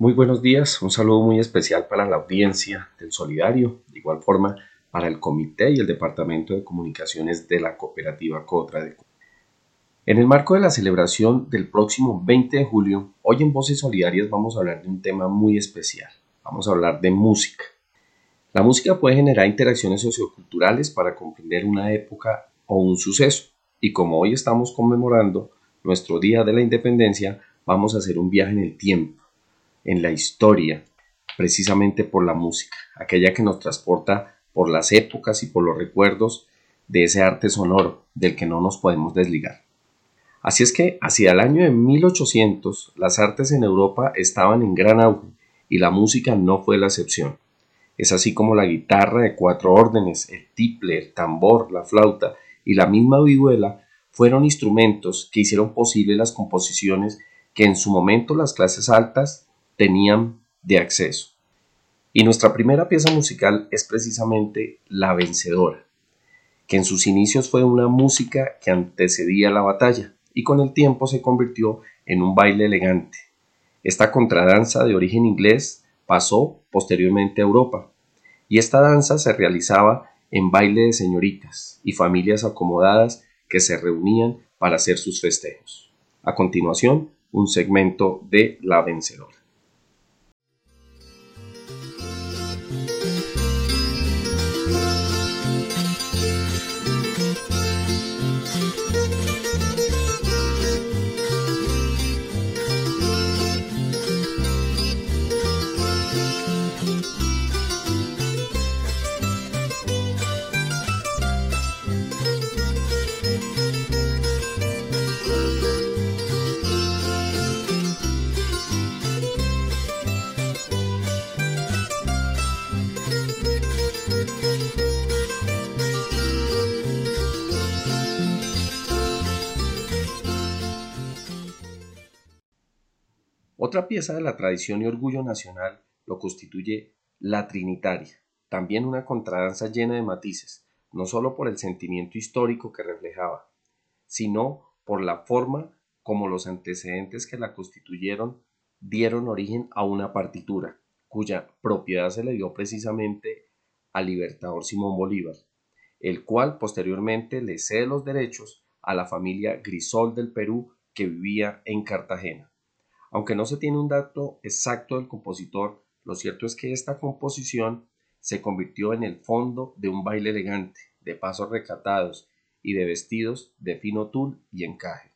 Muy buenos días, un saludo muy especial para la audiencia del Solidario, de igual forma para el Comité y el Departamento de Comunicaciones de la Cooperativa Cotra En el marco de la celebración del próximo 20 de julio, hoy en Voces Solidarias vamos a hablar de un tema muy especial. Vamos a hablar de música. La música puede generar interacciones socioculturales para comprender una época o un suceso. Y como hoy estamos conmemorando nuestro Día de la Independencia, vamos a hacer un viaje en el tiempo en la historia, precisamente por la música, aquella que nos transporta por las épocas y por los recuerdos de ese arte sonoro del que no nos podemos desligar. Así es que hacia el año de 1800 las artes en Europa estaban en gran auge y la música no fue la excepción. Es así como la guitarra de cuatro órdenes, el tiple, el tambor, la flauta y la misma vihuela fueron instrumentos que hicieron posible las composiciones que en su momento las clases altas tenían de acceso. Y nuestra primera pieza musical es precisamente La Vencedora, que en sus inicios fue una música que antecedía la batalla y con el tiempo se convirtió en un baile elegante. Esta contradanza de origen inglés pasó posteriormente a Europa y esta danza se realizaba en baile de señoritas y familias acomodadas que se reunían para hacer sus festejos. A continuación, un segmento de La Vencedora. Otra pieza de la tradición y orgullo nacional lo constituye la Trinitaria, también una contradanza llena de matices, no solo por el sentimiento histórico que reflejaba, sino por la forma como los antecedentes que la constituyeron dieron origen a una partitura, cuya propiedad se le dio precisamente al libertador Simón Bolívar, el cual posteriormente le cede los derechos a la familia Grisol del Perú que vivía en Cartagena. Aunque no se tiene un dato exacto del compositor, lo cierto es que esta composición se convirtió en el fondo de un baile elegante, de pasos recatados y de vestidos de fino tul y encaje.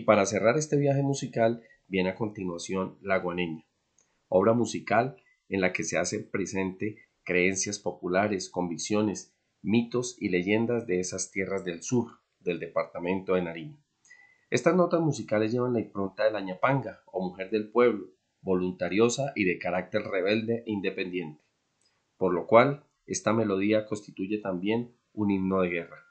Y para cerrar este viaje musical viene a continuación La Guaneña, obra musical en la que se hacen presente creencias populares, convicciones, mitos y leyendas de esas tierras del sur del departamento de Nariño. Estas notas musicales llevan la impronta de la ñapanga o mujer del pueblo, voluntariosa y de carácter rebelde e independiente, por lo cual esta melodía constituye también un himno de guerra.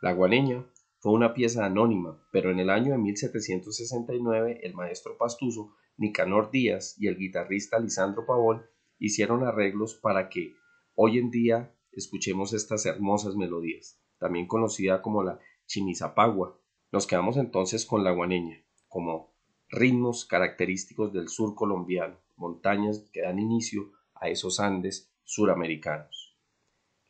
La guaneña fue una pieza anónima, pero en el año de 1769 el maestro pastuso Nicanor Díaz y el guitarrista Lisandro Pavón hicieron arreglos para que hoy en día escuchemos estas hermosas melodías, también conocida como la chimisapagua. Nos quedamos entonces con la guaneña, como ritmos característicos del sur colombiano, montañas que dan inicio a esos Andes suramericanos.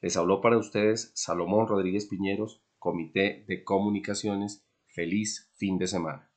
Les habló para ustedes Salomón Rodríguez Piñeros, Comité de Comunicaciones. Feliz fin de semana.